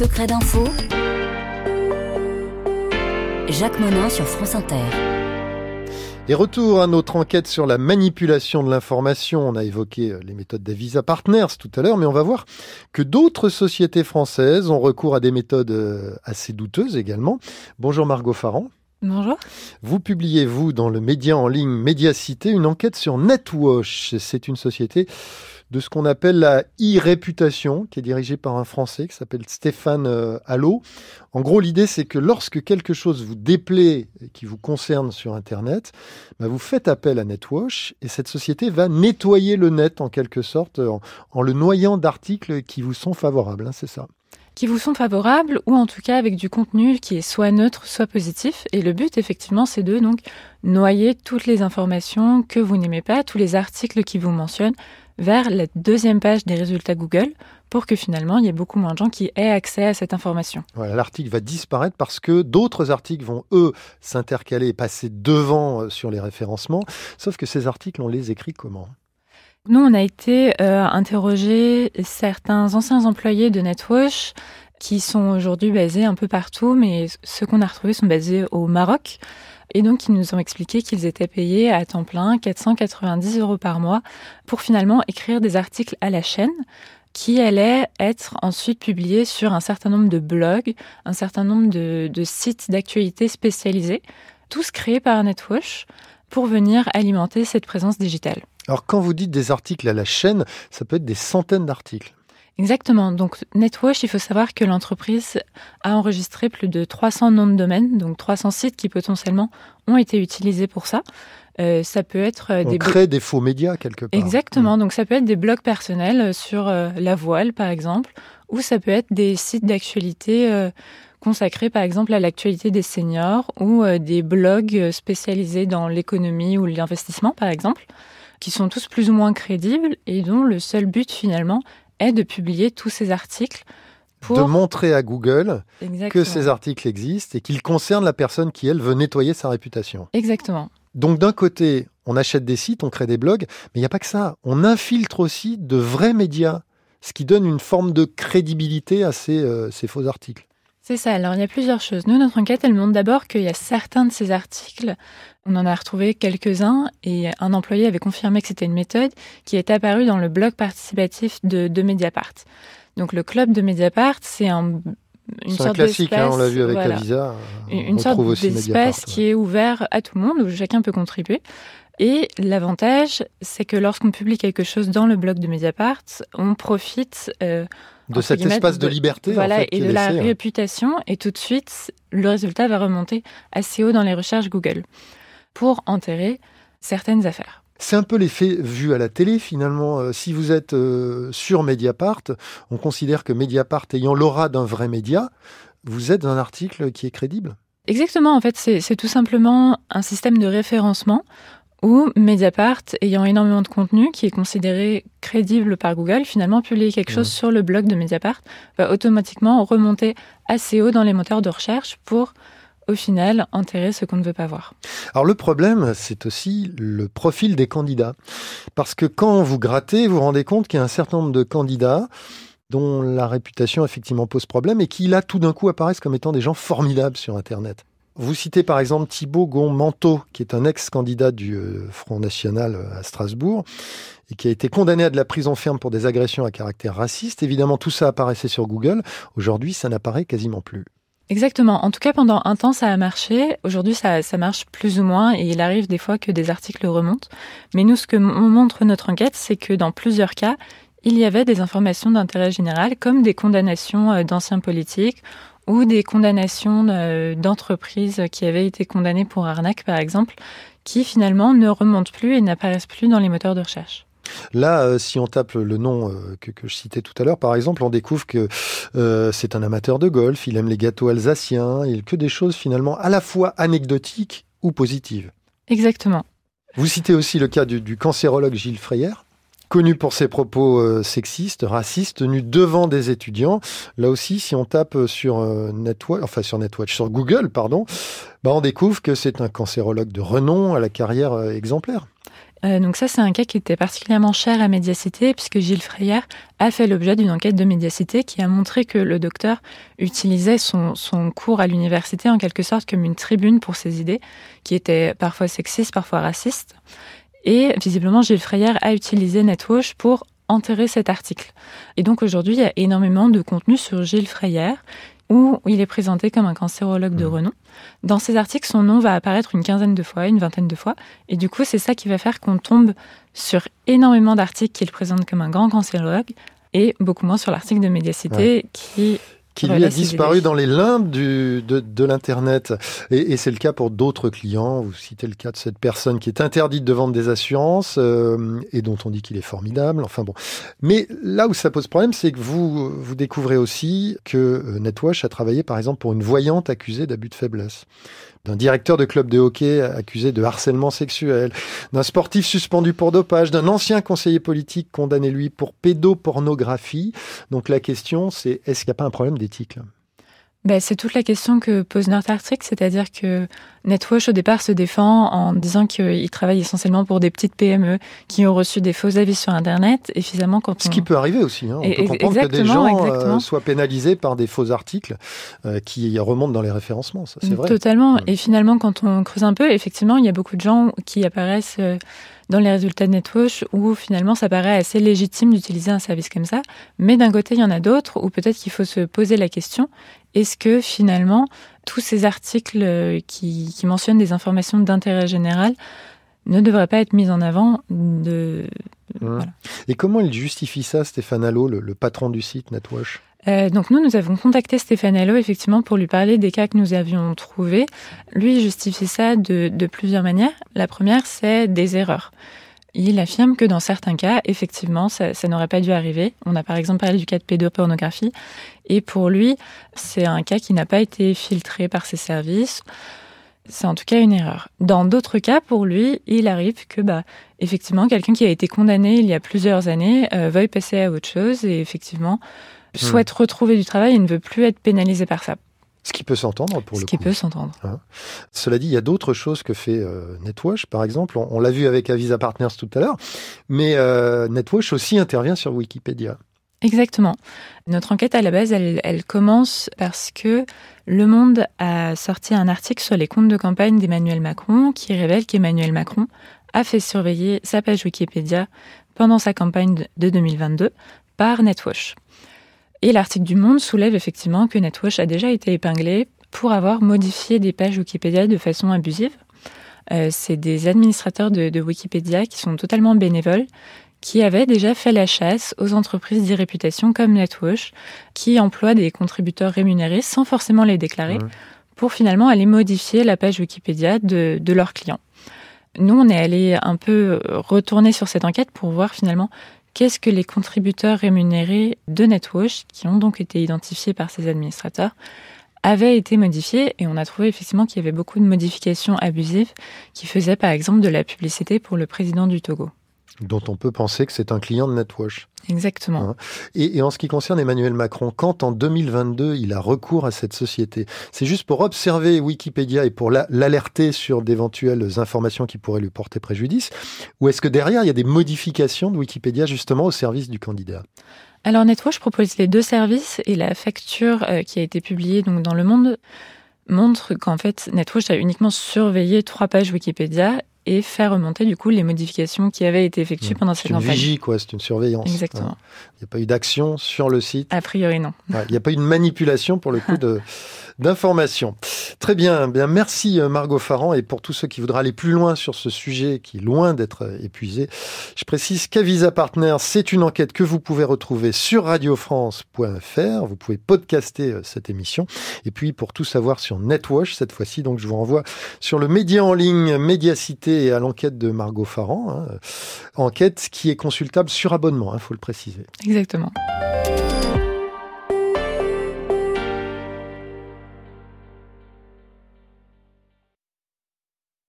secrets d'info. Jacques Monin sur France Inter. Et retour à notre enquête sur la manipulation de l'information. On a évoqué euh, les méthodes d'Avisa Partners tout à l'heure, mais on va voir que d'autres sociétés françaises ont recours à des méthodes euh, assez douteuses également. Bonjour Margot Farran. Bonjour. Vous publiez, vous, dans le média en ligne Médiacité, une enquête sur NetWash. C'est une société de ce qu'on appelle la e-réputation, qui est dirigée par un Français qui s'appelle Stéphane euh, Allo. En gros, l'idée, c'est que lorsque quelque chose vous déplaît et qui vous concerne sur Internet, bah, vous faites appel à NetWash et cette société va nettoyer le net en quelque sorte, en, le noyant d'articles qui vous sont favorables. Hein, c'est ça qui vous sont favorables ou en tout cas avec du contenu qui est soit neutre, soit positif. Et le but, effectivement, c'est de donc noyer toutes les informations que vous n'aimez pas, tous les articles qui vous mentionnent vers la deuxième page des résultats Google pour que finalement il y ait beaucoup moins de gens qui aient accès à cette information. Voilà, l'article va disparaître parce que d'autres articles vont eux s'intercaler et passer devant euh, sur les référencements. Sauf que ces articles, on les écrit comment? Nous, on a été euh, interroger certains anciens employés de NetWash qui sont aujourd'hui basés un peu partout, mais ceux qu'on a retrouvés sont basés au Maroc. Et donc, ils nous ont expliqué qu'ils étaient payés à temps plein 490 euros par mois pour finalement écrire des articles à la chaîne qui allaient être ensuite publiés sur un certain nombre de blogs, un certain nombre de, sites d'actualité spécialisés, tous créés par NetWash pour venir alimenter cette présence digitale. Alors quand vous dites des articles à la chaîne, ça peut être des centaines d'articles. Exactement. Donc NetWash, il faut savoir que l'entreprise a enregistré plus de 300 noms de domaine, donc 300 sites qui potentiellement ont été utilisés pour ça. Euh, ça peut être euh, On des crée des faux médias quelque part. Exactement. Mm. Donc ça peut être des blogs personnels sur euh, la voile, par exemple, ou ça peut être des sites d'actualité consacrés, par exemple, à l'actualité des seniors ou des blogs spécialisés dans l'économie ou l'investissement, par exemple qui sont tous plus ou moins crédibles et dont le seul but finalement est de publier tous ces articles pour... De montrer à Google que ces articles existent et qu'ils concernent la personne qui, elle, veut nettoyer sa réputation. Exactement. Donc d'un côté, on achète des sites, on crée des blogs, mais il n'y a pas que ça. On infiltre aussi de vrais médias, ce qui donne une forme de crédibilité à ces, euh, ces faux articles. C'est ça. Alors, il y a plusieurs choses. Nous, notre enquête, elle montre d'abord qu'il y a certains de ces articles, on en a retrouvé quelques-uns, et un employé avait confirmé que c'était une méthode qui est apparue dans le blog participatif de, de Mediapart. Donc, le club de Mediapart, c'est un une sorte classique, hein, on l'a vu avec la visa. Une sorte d'espace qui est ouvert à tout le monde, où chacun peut contribuer. Et l'avantage, c'est que lorsqu'on publie quelque chose dans le blog de Mediapart, on profite euh, de cet espace de, liberté voilà, et de la hein. réputation, et tout de suite, le résultat va remonter assez haut dans les recherches Google pour enterrer certaines affaires. C'est un peu l'effet vu à la télé finalement. Euh, si vous êtes euh, sur Mediapart, on considère que Mediapart ayant l'aura d'un vrai média, vous êtes un article qui est crédible. Exactement, en fait, c'est tout simplement un système de référencement où Mediapart, ayant énormément de contenu qui est considéré crédible par Google, finalement publier quelque chose sur le blog de Mediapart va automatiquement remonter assez haut dans les moteurs de recherche pour au final enterrer ce qu'on ne veut pas voir. Alors le problème, c'est aussi le profil des candidats. Parce que quand vous grattez, vous vous rendez compte qu'il y a un certain nombre de candidats dont la réputation effectivement pose problème et qui là tout d'un coup apparaissent comme étant des gens formidables sur Internet. Vous citez par exemple Thibaut Gon-Manteau, qui est un ex-candidat du euh, Front National euh, à Strasbourg et qui a été condamné à de la prison ferme pour des agressions à caractère raciste. Évidemment, tout ça apparaissait sur Google. Aujourd'hui, ça n'apparaît quasiment plus. Exactement. En tout cas, pendant un temps, ça a marché. Aujourd'hui, ça, ça marche plus ou moins et il arrive des fois que des articles remontent. Mais nous, ce que montre notre enquête, c'est que dans plusieurs cas, il y avait des informations d'intérêt général, comme des condamnations euh, d'anciens politiques ou des condamnations euh, d'entreprises qui avaient été condamnées pour arnaque, par exemple, qui finalement ne remontent plus et n'apparaissent plus dans les moteurs de recherche. Là, euh, si on tape le nom euh, que, je citais tout à l'heure, par exemple, on découvre que c'est un amateur de golf, il aime les gâteaux alsaciens, il que des choses finalement à la fois anecdotiques ou positives. Exactement. Vous citez aussi le cas du, du cancérologue Gilles Freyer connu pour ses propos euh, sexistes, racistes, tenus devant des étudiants. Là aussi, si on tape sur euh, Netwatch, enfin sur Netwatch, sur Google, pardon, bah on découvre que c'est un cancérologue de renom à la carrière euh, exemplaire. Euh, donc ça, c'est un cas qui était particulièrement cher à Médiacité, puisque Gilles Freyer a fait l'objet d'une enquête de Médiacité qui a montré que le docteur utilisait son cours à l'université en quelque sorte comme une tribune pour ses idées, qui étaient parfois sexistes, parfois racistes. Et visiblement, Gilles Freyer a utilisé NetWatch pour enterrer cet article. Et donc aujourd'hui, il y a énormément de contenu sur Gilles Freyer où il est présenté comme un cancérologue de mmh. renom. Dans ces articles, son nom va apparaître une quinzaine de fois, une vingtaine de fois. Et du coup, c'est ça qui va faire qu'on tombe sur énormément d'articles qu'il présente comme un grand cancérologue et beaucoup moins sur l'article de Médiacité qui qui lui a disparu dans les limbes du, de, de l'Internet. Et, et c'est le cas pour d'autres clients. Vous citez le cas de cette personne qui est interdite de vendre des assurances euh, et dont on dit qu'il est formidable. Enfin bon. Mais là où ça pose problème, c'est que vous, vous découvrez aussi que euh, NetWash a travaillé par exemple pour une voyante accusée d'abus de faiblesse d'un directeur de club de hockey accusé de harcèlement sexuel, d'un sportif suspendu pour dopage, d'un ancien conseiller politique condamné lui pour pédopornographie. Donc la question c'est est-ce qu'il n'y a pas un problème d'éthique ben, c'est toute la question que pose North Arctic, c'est-à-dire que Netwash au départ se défend en disant qu'il travaille essentiellement pour des petites PME qui ont reçu des faux avis sur Internet et finalement quand ce qui peut arriver aussi, hein. on peut comprendre que des gens euh, soient pénalisés par des faux articles euh, qui remontent dans les référencements, c'est vrai. Totalement. Et finalement quand on creuse un peu, effectivement il y a beaucoup de gens qui apparaissent euh, dans les résultats de NetWatch où finalement ça paraît assez légitime d'utiliser un service comme ça. Mais d'un côté, il y en a d'autres où peut-être qu'il faut se poser la question est-ce que finalement tous ces articles euh, qui, mentionnent des informations d'intérêt général ne devraient pas être mis en avant de. Mmh. Et comment il justifie ça, Stéphane Allo, le, patron du site NetWatch euh, donc nous, nous avons contacté Stéphane Allo effectivement pour lui parler des cas que nous avions trouvés. Lui justifie ça de, de plusieurs manières. La première, c'est des erreurs. Il affirme que dans certains cas, effectivement, ça, ça n'aurait pas dû arriver. On a par exemple parlé du cas de pédopornographie. Et pour lui, c'est un cas qui n'a pas été filtré par ses services. C'est en tout cas une erreur. Dans d'autres cas, pour lui, il arrive que, bah, effectivement, quelqu'un qui a été condamné il y a plusieurs années euh, veuille passer à autre chose et effectivement hmm. souhaite retrouver du travail et ne veut plus être pénalisé par ça. Ce qui peut s'entendre pour le coup. Ce qui peut s'entendre. Hein. Cela dit, il y a d'autres choses que fait euh, Netwash, par exemple. On, l'a vu avec Avisa Partners tout à l'heure, mais euh, Netwash aussi intervient sur Wikipédia. Exactement. Notre enquête à la base, elle, elle, commence parce que Le Monde a sorti un article sur les comptes de campagne d'Emmanuel Macron qui révèle qu'Emmanuel Macron a fait surveiller sa page Wikipédia pendant sa campagne de 2022 par Netwash. Et l'article du Monde soulève effectivement que Netwash a déjà été épinglé pour avoir modifié des pages Wikipédia de façon abusive. Euh, c'est des administrateurs de, de, Wikipédia qui sont totalement bénévoles, qui avaient déjà fait la chasse aux entreprises d'irréputation comme Netwash, qui emploient des contributeurs rémunérés sans forcément les déclarer, pour finalement aller modifier la page Wikipédia de, de leurs clients. Nous, on est allé un peu retourner sur cette enquête pour voir finalement qu'est-ce que les contributeurs rémunérés de NetWash, qui ont donc été identifiés par ces administrateurs, avaient été modifiés? Et on a trouvé effectivement qu'il y avait beaucoup de modifications abusives qui faisaient par exemple de la publicité pour le président du Togo dont on peut penser que c'est un client de NetWash. Exactement. Hein. et, en ce qui concerne Emmanuel Macron, quand en 2022 il a recours à cette société, c'est juste pour observer Wikipédia et pour l'alerter sur d'éventuelles informations qui pourraient lui porter préjudice, ou est-ce que derrière il y a des modifications de Wikipédia justement au service du candidat? Alors NetWash propose les deux services et la facture euh, qui a été publiée donc dans Le Monde montre qu'en fait NetWash a uniquement surveillé trois pages Wikipédia et faire remonter du coup les modifications qui avaient été effectuées mmh. pendant cette campagne. C'est une vigie, quoi, c'est une surveillance. Exactement. Il n'y a pas eu d'action sur le site. A priori, non. Il n'y a pas eu de manipulation pour le coup d'informations. Très bien, bien merci euh, Margot Farran et pour tous ceux qui voudraient aller plus loin sur ce sujet qui est loin d'être euh, épuisé, je précise qu'Avisa Partners, c'est une enquête que vous pouvez retrouver sur radiofrance.fr, vous pouvez podcaster euh, cette émission et puis pour tout savoir sur Netwash cette fois-ci, donc je vous renvoie sur le média en ligne Médiacité et à l'enquête de Margot Farran, hein. enquête qui est consultable sur abonnement, il hein, faut le préciser. Exactement.